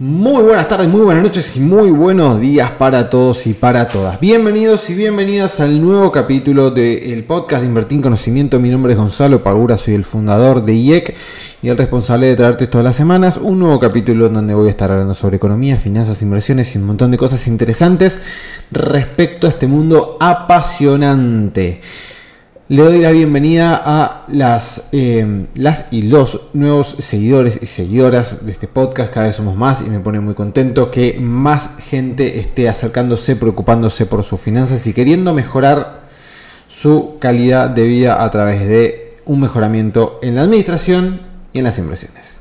Muy buenas tardes, muy buenas noches y muy buenos días para todos y para todas. Bienvenidos y bienvenidas al nuevo capítulo del podcast de Invertir en Conocimiento. Mi nombre es Gonzalo Pagura, soy el fundador de IEC y el responsable de traerte todas las semanas un nuevo capítulo en donde voy a estar hablando sobre economía, finanzas, inversiones y un montón de cosas interesantes respecto a este mundo apasionante. Le doy la bienvenida a las, eh, las y los nuevos seguidores y seguidoras de este podcast. Cada vez somos más y me pone muy contento que más gente esté acercándose, preocupándose por sus finanzas y queriendo mejorar su calidad de vida a través de un mejoramiento en la administración y en las inversiones.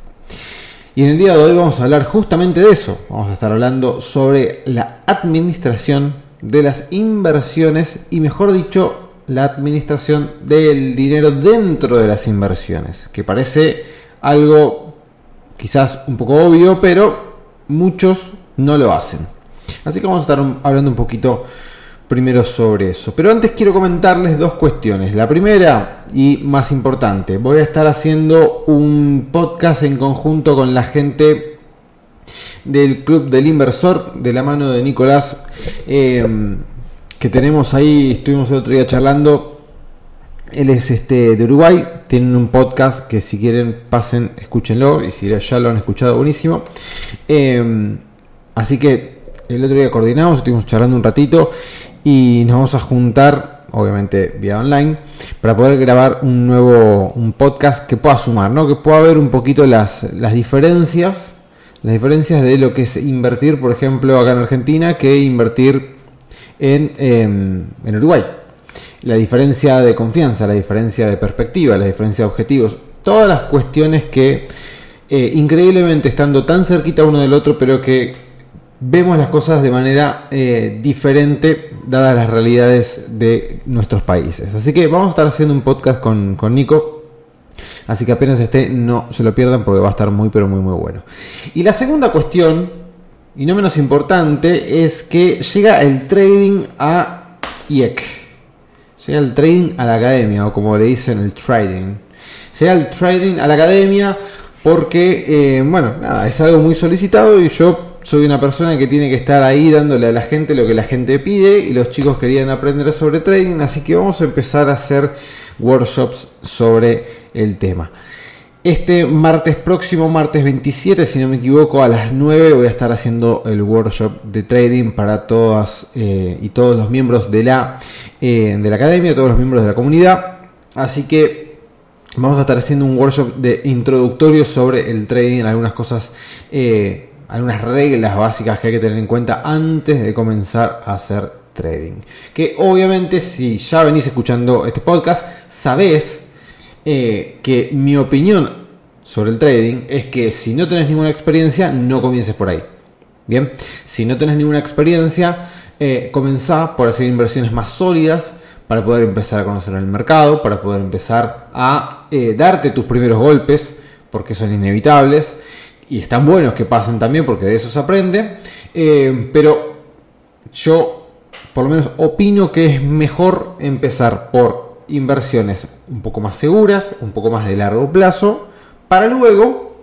Y en el día de hoy vamos a hablar justamente de eso. Vamos a estar hablando sobre la administración de las inversiones y mejor dicho la administración del dinero dentro de las inversiones, que parece algo quizás un poco obvio, pero muchos no lo hacen. Así que vamos a estar hablando un poquito primero sobre eso. Pero antes quiero comentarles dos cuestiones. La primera y más importante, voy a estar haciendo un podcast en conjunto con la gente del Club del Inversor, de la mano de Nicolás. Eh, que tenemos ahí, estuvimos el otro día charlando. Él es este de Uruguay, tienen un podcast que si quieren pasen, escúchenlo y si ya lo han escuchado, buenísimo. Em, así que el otro día coordinamos, estuvimos charlando un ratito y nos vamos a juntar, obviamente vía online, para poder grabar un nuevo un podcast que pueda sumar, ¿no? que pueda ver un poquito las, las diferencias, las diferencias de lo que es invertir, por ejemplo, acá en Argentina, que invertir Em, en, Uruguay. La diferencia de confianza, la diferencia de perspectiva, la diferencia de objetivos, todas las cuestiones que eh, increíblemente estando tan cerquita uno del otro, pero que vemos las cosas de manera eh, diferente dadas las realidades de nuestros países. Así que vamos a estar haciendo un podcast con, con Nico. Así que apenas esté, no se lo pierdan porque va a estar muy, pero muy, muy bueno. Y la segunda cuestión y no menos importante, es que llega el trading a IEC. Llega el trading a la academia, o como le dicen, el trading. Llega el trading a la academia porque, eh, bueno, nada, es algo muy solicitado y yo soy una persona que tiene que estar ahí dándole a la gente lo que la gente pide y los chicos querían aprender sobre trading, así que vamos a empezar a hacer workshops sobre el tema. Este martes próximo, martes 27, si no me equivoco, a las 9 voy a estar haciendo el workshop de trading para todas eh, y todos los miembros de la, eh, de la academia, todos los miembros de la comunidad. Así que vamos a estar haciendo un workshop de introductorio sobre el trading, algunas cosas, eh, algunas reglas básicas que hay que tener en cuenta antes de comenzar a hacer trading. Que obviamente si ya venís escuchando este podcast, sabés eh, que mi opinión sobre el trading es que si no tenés ninguna experiencia, no comiences por ahí. Bien, si no tenés ninguna experiencia, eh, comenzá por hacer inversiones más sólidas para poder empezar a conocer el mercado, para poder empezar a eh, darte tus primeros golpes, porque son inevitables y están buenos que pasen también, porque de eso se aprende. pero yo, por lo menos, opino que es mejor empezar por inversiones un poco más seguras, un poco más de largo plazo, para luego,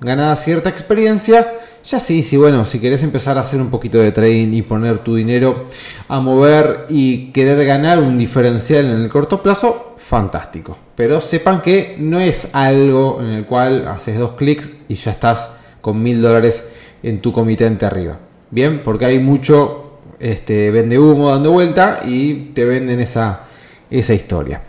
ganada cierta experiencia, ya sí, sí, bueno, si querés empezar a hacer un poquito de trading y poner tu dinero a mover y querer ganar un diferencial en el corto plazo, fantástico. Pero sepan que no es algo en el cual haces dos clics y ya estás con mil dólares en tu comitente arriba. Bien, porque hay mucho este, vende humo dando vuelta y te venden esa, esa historia.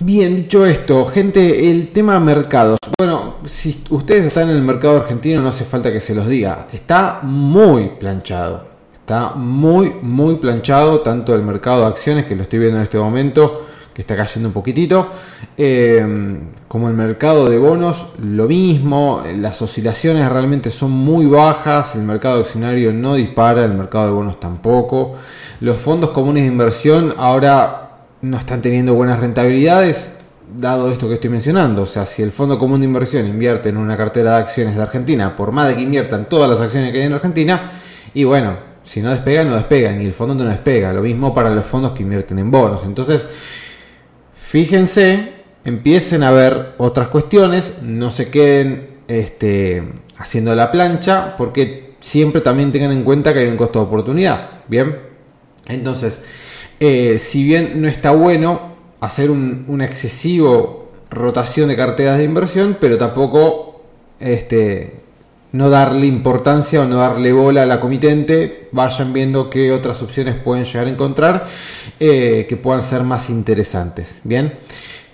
Bien, dicho esto, gente, el tema mercados. Bueno, si ustedes están en el mercado argentino, no hace falta que se los diga. Está muy planchado. Está muy, muy planchado, tanto el mercado de acciones, que lo estoy viendo en este momento, que está cayendo un poquitito, eh, como el mercado de bonos, lo mismo. Las oscilaciones realmente son muy bajas, el mercado accionario no dispara, el mercado de bonos tampoco. Los fondos comunes de inversión ahora no están teniendo buenas rentabilidades, dado esto que estoy mencionando. O sea, si el Fondo Común de Inversión invierte en una cartera de acciones de Argentina, por más de que inviertan todas las acciones que hay en Argentina, y bueno, si no despega, no despega, ni el fondo no despega. Lo mismo para los fondos que invierten en bonos. Entonces, fíjense, empiecen a ver otras cuestiones, no se queden este, haciendo la plancha, porque siempre también tengan en cuenta que hay un costo de oportunidad. Bien, entonces, eh, si bien no está bueno hacer un, un excesivo rotación de carteras de inversión, pero tampoco este, no darle importancia o no darle bola a la comitente, vayan viendo qué otras opciones pueden llegar a encontrar eh, que puedan ser más interesantes. Bien,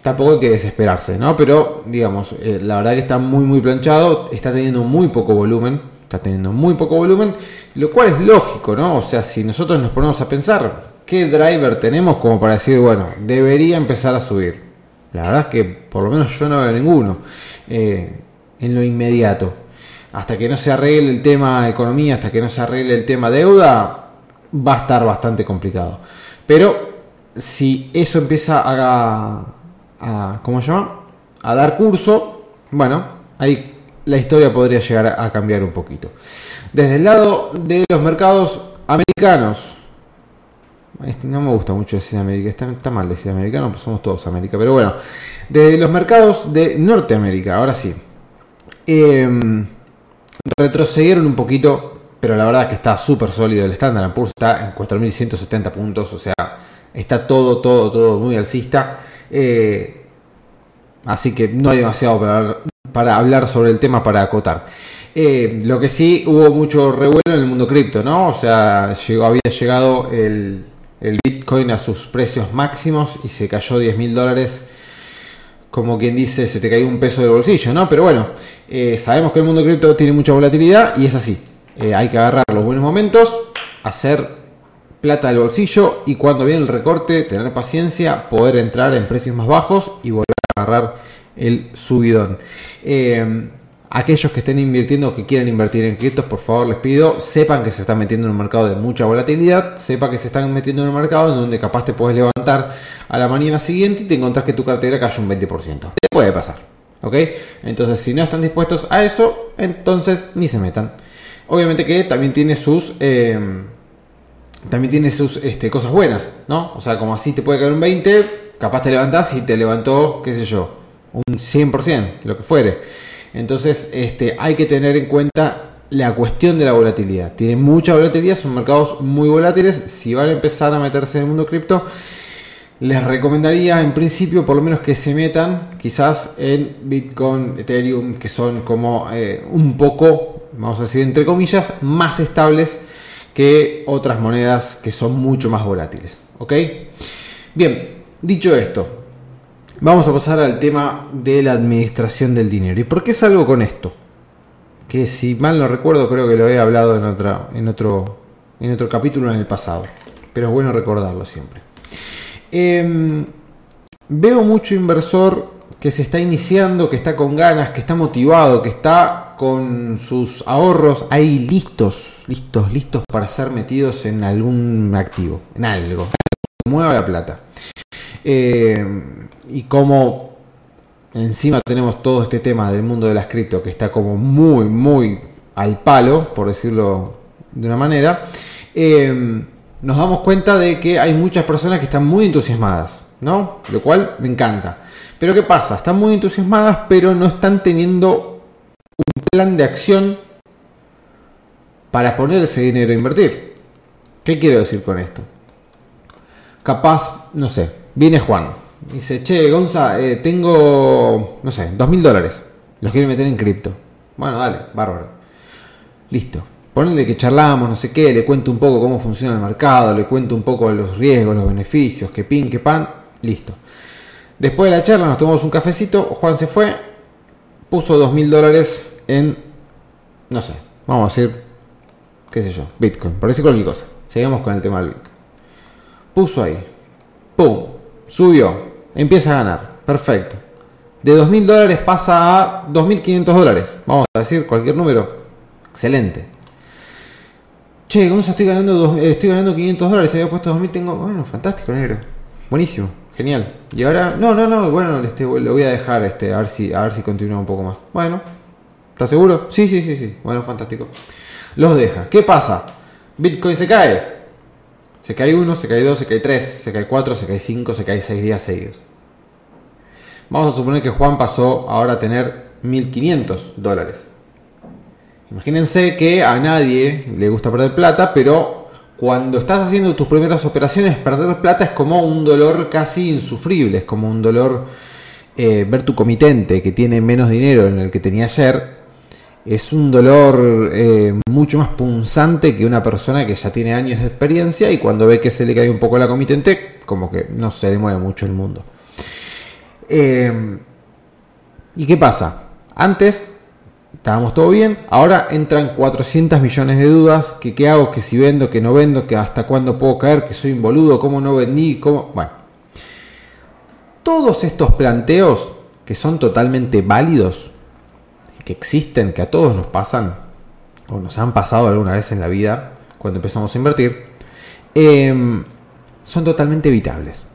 tampoco hay que desesperarse, ¿no? Pero digamos, eh, la verdad que está muy, muy planchado, está teniendo muy poco volumen, está teniendo muy poco volumen, lo cual es lógico, ¿no? O sea, si nosotros nos ponemos a pensar, ¿qué driver tenemos como para decir, bueno, debería empezar a subir? La verdad es que por lo menos yo no veo ninguno eh, en lo inmediato hasta que no se arregle el tema economía, hasta que no se arregle el tema deuda, va a estar bastante complicado. Pero si eso empieza a, ¿cómo llama? A dar curso, bueno, ahí la historia podría llegar a cambiar un poquito. Desde el lado de los mercados americanos, este, no me gusta mucho decir América, está, mal decir americano, pues somos todos América, pero bueno, de los mercados de Norteamérica, ahora sí. Eh, retrocedieron un poquito, pero la verdad es que está súper sólido. El Standard Poor's está en 4.170 puntos, o sea, está todo, todo, todo muy alcista. Eh, así que no hay demasiado para, hablar sobre el tema para acotar. Eh, lo que sí hubo mucho revuelo en el mundo cripto, ¿no? O sea, había llegado el, el Bitcoin a sus precios máximos y se cayó 10 mil dólares como quien dice, se te cayó un peso de bolsillo, ¿no? Pero bueno, eh, sabemos que el mundo cripto tiene mucha volatilidad y es así. Eh, hay que agarrar los buenos momentos, hacer plata del bolsillo y cuando viene el recorte, tener paciencia, poder entrar en precios más bajos y volver a agarrar el subidón. Eh, Aquellos que estén invirtiendo, que quieran invertir en criptos, por favor les pido, sepan que se están metiendo en un mercado de mucha volatilidad, sepa que se están metiendo en un mercado en donde capaz te puedes levantar a la mañana siguiente y te encontrás que tu cartera cayó un 20%. Te puede pasar. ¿Ok? Entonces, si no están dispuestos a eso, entonces ni se metan. Obviamente que también tiene sus. Eh, también tiene sus este, cosas buenas, ¿no? O sea, como así te puede caer un 20, capaz te levantás y te levantó, qué sé yo, un 100%, lo que fuere. Entonces este, hay que tener en cuenta la cuestión de la volatilidad. Tiene mucha volatilidad, son mercados muy volátiles. Si van a empezar a meterse en el mundo cripto, les recomendaría en principio por lo menos que se metan quizás en Bitcoin, Ethereum, que son como eh, un poco, vamos a decir entre comillas, más estables que otras monedas que son mucho más volátiles. ¿Ok? Bien, dicho esto, Vamos a pasar al tema de la administración del dinero. ¿Y por qué salgo con esto? Que si mal no recuerdo, creo que lo he hablado en, otra, en, otro, en otro capítulo en el pasado. Pero es bueno recordarlo siempre. Em, veo mucho inversor que se está iniciando, que está con ganas, que está motivado, que está con sus ahorros ahí listos, listos, listos para ser metidos en algún activo, en algo, mueva la plata. Eh, y como encima tenemos todo este tema del mundo de las cripto que está como muy, muy al palo, por decirlo de una manera, eh, nos damos cuenta de que hay muchas personas que están muy entusiasmadas, ¿no? Lo cual me encanta. Pero ¿qué pasa? Están muy entusiasmadas, pero no están teniendo un plan de acción para poner ese dinero a invertir. ¿Qué quiero decir con esto? Capaz, no sé, viene Juan, Dice, che, Gonza, eh, tengo, no sé, dos mil dólares. Los quiero meter en cripto. Bueno, dale, bárbaro. Listo. Ponle que charlamos, no sé qué, le cuento un poco cómo funciona el mercado, le cuento un poco los riesgos, los beneficios, que pin, que pan, listo. Después de la charla nos tomamos un cafecito, Juan se fue, puso dos mil dólares en, no sé, vamos a decir, qué sé yo, Bitcoin, por decir cualquier cosa. Seguimos con el tema del Bitcoin. Puso ahí, ¡pum! Subió, empieza a ganar. Perfecto. De 2.000 dólares pasa a 2.500 dólares. Vamos a decir cualquier número. Excelente. Che, Gonza, estoy ganando, eh, estoy ganando 500 dólares. Había puesto 2.000, tengo... Bueno, fantástico, negro. Buenísimo, genial. Y ahora... No, no, no, bueno, este, lo voy a dejar este, a, ver si, a ver si continúa un poco más. Bueno, ¿estás seguro? Sí, sí, sí, sí. Bueno, fantástico. Los deja. ¿Qué pasa? Bitcoin se cae. Se cae uno, se cae dos, se cae tres, se cae cuatro, se cae cinco, se cae seis días seguidos. Vamos a suponer que Juan pasó ahora a tener 1.500 dólares. Imagínense que a nadie le gusta perder plata, pero cuando estás haciendo tus primeras operaciones, perder plata es como un dolor casi insufrible, es como un dolor eh, ver tu comitente que tiene menos dinero en el que tenía ayer, es un dolor eh, mucho más punzante que una persona que ya tiene años de experiencia y cuando ve que se le cae un poco la comitente, como que no se le mueve mucho el mundo. Eh, ¿Y qué pasa? Antes estábamos todo bien, ahora entran 400 millones de dudas, que qué hago, que si vendo, que no vendo, que hasta cuándo puedo caer, que soy un boludo, cómo no vendí, cómo... Bueno, todos estos planteos que son totalmente válidos, que existen, que a todos nos pasan, o nos han pasado alguna vez en la vida, cuando empezamos a invertir, em, son totalmente evitables.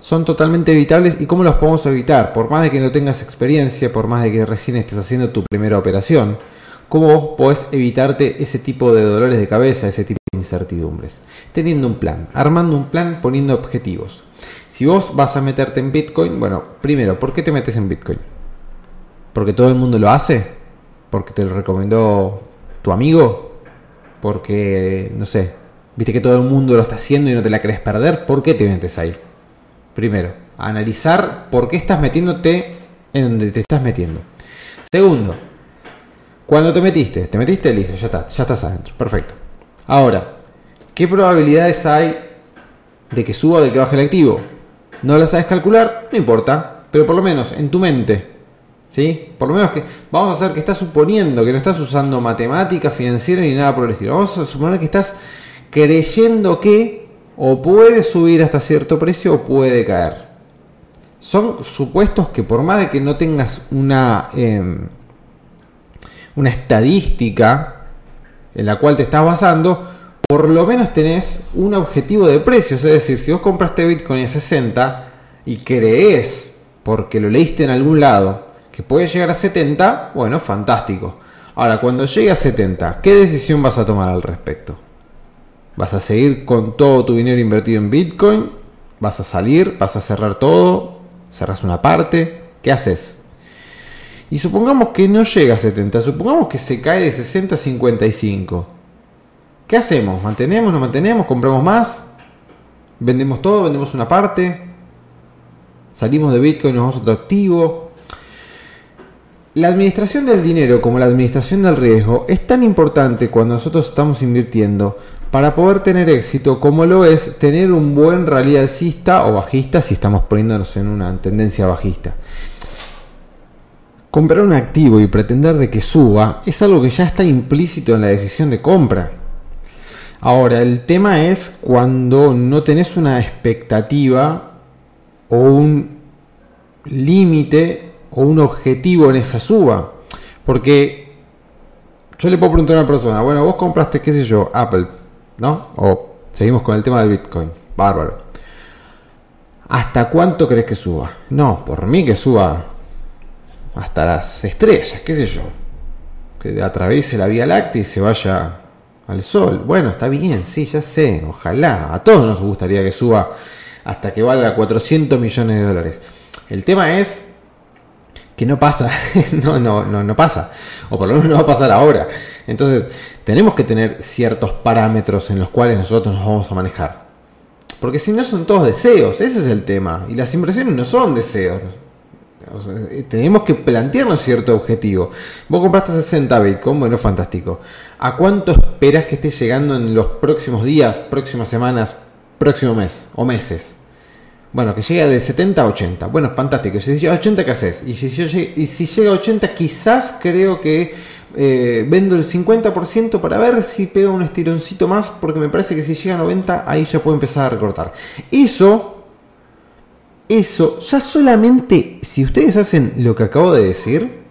Son totalmente evitables y cómo los podemos evitar, por más de que no tengas experiencia, por más de que recién estés haciendo tu primera operación, cómo vos podés evitarte ese tipo de dolores de cabeza, ese tipo de incertidumbres. Teniendo un plan, armando un plan, poniendo objetivos. Si vos vas a meterte en Bitcoin, bueno, primero, ¿por qué te metes en Bitcoin? ¿Porque todo el mundo lo hace? ¿Porque te lo recomendó tu amigo? ¿Porque, no sé, viste que todo el mundo lo está haciendo y no te la querés perder? ¿Por qué te metes ahí? Primero, analizar por qué estás metiéndote en donde te estás metiendo. Segundo, cuando te metiste, te metiste, listo, ya está, ya estás adentro, perfecto. Ahora, ¿qué probabilidades hay de que suba o de que baje el activo? no la sabes calcular, no importa, pero por lo menos en tu mente, ¿sí? Por lo menos que vamos a hacer que estás suponiendo que no estás usando matemática financiera ni nada por el estilo. Vamos a suponer que estás creyendo que o puede subir hasta cierto precio o puede caer. Son supuestos que por más de que no tengas una, em, una estadística en la cual te estás basando, por lo menos tenés un objetivo de precios. Es decir, si vos compraste Bitcoin a 60 y crees, porque lo leíste en algún lado, que puede llegar a 70, bueno, fantástico. Ahora, cuando llegue a 70, ¿qué decisión vas a tomar al respecto? ¿Vas a seguir con todo tu dinero invertido en Bitcoin? ¿Vas a salir? ¿Vas a cerrar todo? ¿Cerras una parte? ¿Qué haces? Y supongamos que no llega a 70, supongamos que se cae de 60 a 55. ¿Qué hacemos? ¿Mantenemos? ¿No mantenemos? ¿Compramos más? ¿Vendemos todo? ¿Vendemos una parte? ¿Salimos de Bitcoin nos vamos a otro activo? La administración del dinero como la administración del riesgo es tan importante cuando nosotros estamos invirtiendo para poder tener éxito como lo es tener un buen rally alcista o bajista si estamos poniéndonos en una tendencia bajista. Comprar un activo y pretender de que suba es algo que ya está implícito en la decisión de compra. Ahora, el tema es cuando no tenés una expectativa o un límite o un objetivo en esa suba. Porque yo le puedo preguntar a una persona, bueno, vos compraste, qué sé yo, Apple, ¿no? O seguimos con el tema del Bitcoin. Bárbaro. ¿Hasta cuánto crees que suba? No, por mí que suba hasta las estrellas, qué sé yo. Que atraviese la Vía Láctea y se vaya al sol. Bueno, está bien, sí, ya sé, ojalá. A todos nos gustaría que suba hasta que valga 400 millones de dólares. El tema es que no pasa, no, no, no, no pasa, o por lo menos no va a pasar ahora. Entonces, tenemos que tener ciertos parámetros en los cuales nosotros nos vamos a manejar. Porque si no son todos deseos, ese es el tema. Y las inversiones no son deseos. Eh, tenemos que plantearnos cierto objetivo. Vos compraste 60 Bitcoin, bueno, fantástico. ¿A cuánto esperas que esté llegando en los próximos días, próximas semanas, próximo mes o meses? Bueno, que llegue de 70 a 80. Bueno, fantástico. Si llega a 80, ¿qué haces? Y si, llega a 80, quizás creo que eh, vendo el 50% para ver si pega un estironcito más, porque me parece que si llega a 90, ahí ya puedo empezar a recortar. Eso eso, ya solamente si ustedes hacen lo que acabo de decir,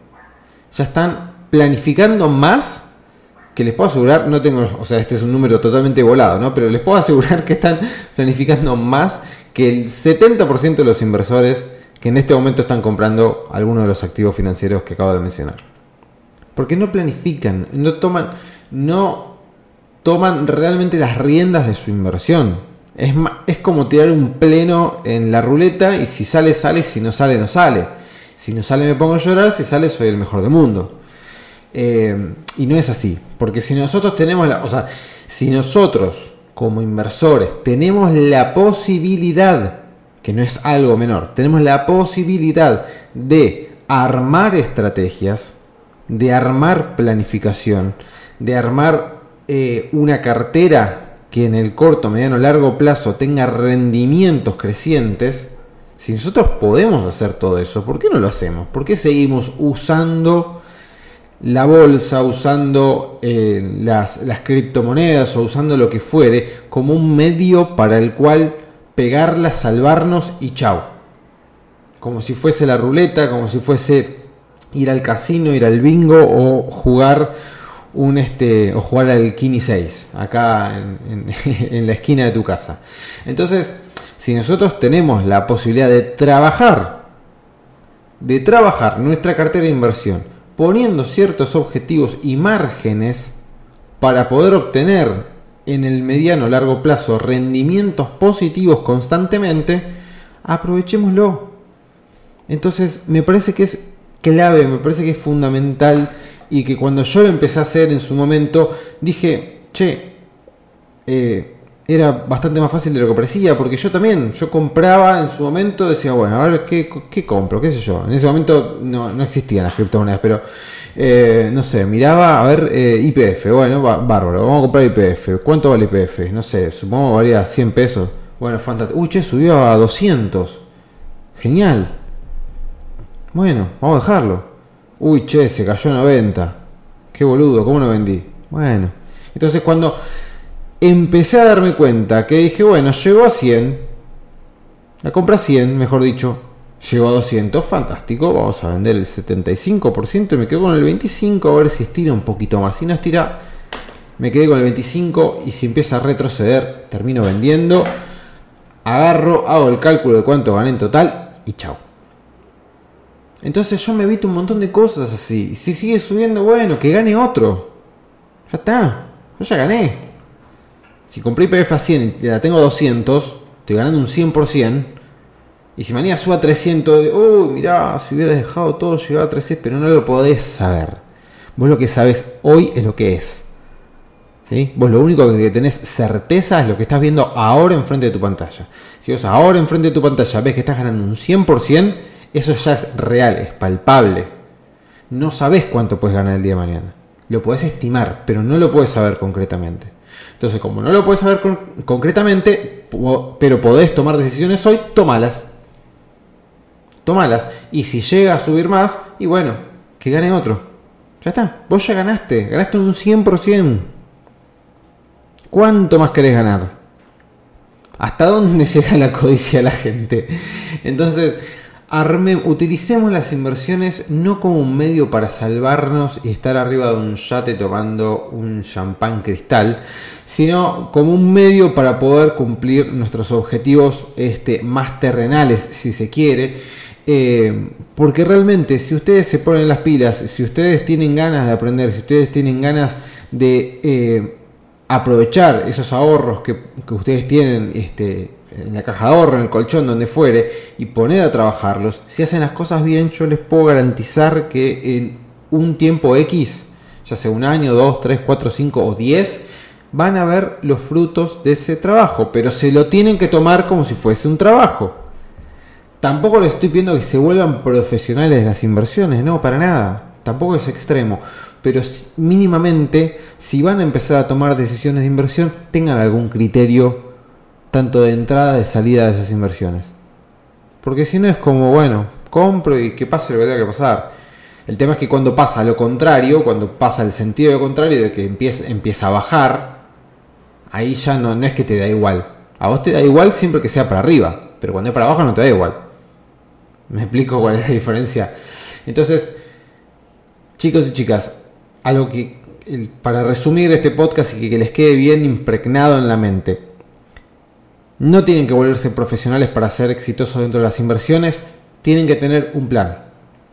ya están planificando más que les puedo asegurar, no tengo, o sea, este es un número totalmente volado, ¿no? Pero les puedo asegurar que están planificando más que el 70% de los inversores que en este momento están comprando algunos de los activos financieros que acabo de mencionar. Porque no planifican, no toman, no toman realmente las riendas de su inversión. Es, es como tirar un pleno en la ruleta y si sale, sale, si no sale, no sale. Si no sale, me pongo a llorar, si sale, soy el mejor del mundo. Eh, y no es así, porque si nosotros tenemos la, o sea, si nosotros como inversores tenemos la posibilidad, que no es algo menor, tenemos la posibilidad de armar estrategias, de armar planificación, de armar eh, una cartera que en el corto, mediano, largo plazo tenga rendimientos crecientes, si nosotros podemos hacer todo eso, ¿por qué no lo hacemos? ¿Por qué seguimos usando la bolsa, usando eh, las, las criptomonedas o usando lo que fuere como un medio para el cual pegarla, salvarnos y chao? Como si fuese la ruleta, como si fuese ir al casino, ir al bingo o jugar un este o jugar al Kini 6 acá en, la esquina de tu casa. Entonces, si nosotros tenemos la posibilidad de trabajar, de trabajar nuestra cartera de inversión, poniendo ciertos objetivos y márgenes para poder obtener en el mediano largo plazo rendimientos positivos constantemente, aprovechémoslo. Entonces, me parece que es clave, me parece que es fundamental y que cuando yo lo empecé a hacer en su momento, dije, che, eh, era bastante más fácil de lo que parecía, porque yo también, yo compraba en su momento, decía, bueno, a ver, ¿qué, qué compro? ¿Qué sé yo? En ese momento no, no existían las criptomonedas, pero, eh, no sé, miraba, a ver, eh, IPF, bueno, bárbaro, vamos a comprar IPF. ¿Cuánto vale IPF? No sé, supongo que valía 100 pesos. Bueno, fantástico. Uy, che, subió a 200. Genial. Bueno, vamos a dejarlo. Uy, che, se cayó 90. Qué boludo, ¿cómo no vendí? Bueno. Entonces cuando empecé a darme cuenta que dije, bueno, llegó a 100. La compra 100, mejor dicho. Llegó a 200, fantástico. Vamos a vender el 75% y me quedo con el 25 a ver si estira un poquito más. Si no estira, me quedé con el 25 y si empieza a retroceder, termino vendiendo. Agarro, hago el cálculo de cuánto gané en total y chao. Entonces yo me evito un montón de cosas así. Si sigue subiendo, bueno, que gane otro. Ya está. Yo ya gané. Si compré IPF a 100 y la tengo a 200, estoy ganando un 100%. Y si mañana sube a 300, uy, mirá, si hubieras dejado todo llegar a 300, pero no lo podés saber. Vos lo que sabes hoy es lo que es. ¿Sí? Vos lo único que tenés certeza es lo que estás viendo ahora enfrente de tu pantalla. Si vos ahora enfrente de tu pantalla ves que estás ganando un 100%, eso ya es real, es palpable. No sabes cuánto puedes ganar el día de mañana. Lo puedes estimar, pero no lo puedes saber concretamente. Entonces, como no lo puedes saber concretamente, pero podés tomar decisiones hoy, tómalas. Tómalas. Y si llega a subir más, y bueno, que gane otro. Ya está. Vos ya ganaste. Ganaste un 100%. ¿Cuánto más querés ganar? ¿Hasta dónde llega la codicia de la gente? Entonces, Utilicemos las inversiones no como un medio para salvarnos y estar arriba de un yate tomando un champán cristal, sino como un medio para poder cumplir nuestros objetivos este, más terrenales, si se quiere. Eh, porque realmente, si ustedes se ponen las pilas, si ustedes tienen ganas de aprender, si ustedes tienen ganas de eh, aprovechar esos ahorros que, que ustedes tienen, este, en la caja de ahorro, en el colchón, donde fuere, y poner a trabajarlos, si hacen las cosas bien, yo les puedo garantizar que en un tiempo X, ya sea un año, dos, tres, cuatro, cinco o diez, van a ver los frutos de ese trabajo, pero se lo tienen que tomar como si fuese un trabajo. Tampoco les estoy pidiendo que se vuelvan profesionales de las inversiones, no, para nada. Tampoco es extremo. Pero mínimamente, si van a empezar a tomar decisiones de inversión, tengan algún criterio tanto de entrada de salida de esas inversiones. Porque si no es como, bueno, compro y que pase lo que tenga que pasar. El tema es que cuando pasa lo contrario, cuando pasa el sentido de contrario de que empieza, empieza a bajar, ahí ya no, no es que te da igual. A vos te da igual siempre que sea para arriba, pero cuando es para abajo no te da igual. ¿Me explico cuál es la diferencia? Entonces, chicos y chicas, algo que para resumir este podcast y que les quede bien impregnado en la mente no tienen que volverse profesionales para ser exitosos dentro de las inversiones, tienen que tener un plan.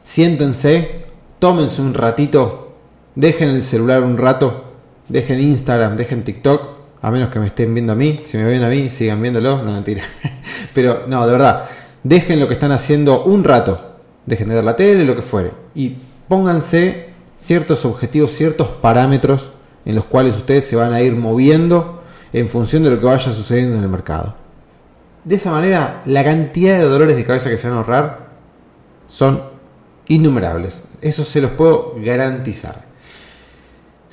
Siéntense, tómense un ratito, dejen el celular un rato dejen Instagram, dejen TikTok, a menos que me estén viendo a mí. Si me ven a mí, sigan viéndolo, no mentira. Pero no, de verdad, dejen lo que están haciendo un rato. Dejen de ver la tele, lo que fuere. Y pónganse ciertos objetivos, ciertos parámetros en los cuales ustedes se van a ir moviendo en función de lo que vaya sucediendo en el mercado. De esa manera, la cantidad de dolores de cabeza que se van a ahorrar son innumerables. Eso se los puedo garantizar.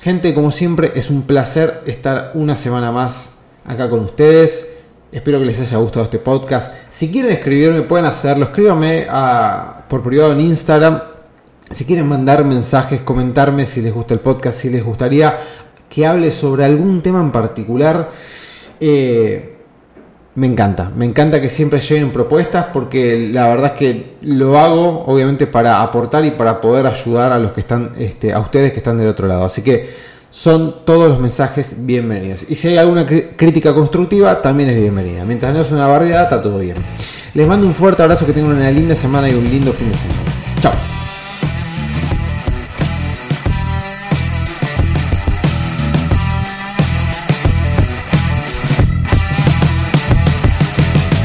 Gente, como siempre, es un placer estar una semana más acá con ustedes. Espero que les haya gustado este podcast. Si quieren escribirme, pueden hacerlo. Escríbanme a, por privado en Instagram. Si quieren mandar mensajes, comentarme si les gusta el podcast, si les gustaría que hable sobre algún tema en particular. Eh, me encanta, me encanta que siempre lleguen propuestas porque la verdad es que lo hago obviamente para aportar y para poder ayudar a los que están, este, a ustedes que están del otro lado. Así que son todos los mensajes bienvenidos. Y si hay alguna crítica constructiva, también es bienvenida. Mientras no es una barriada, está todo bien. Les mando un fuerte abrazo, que tengan una linda semana y un lindo fin de semana. Chao.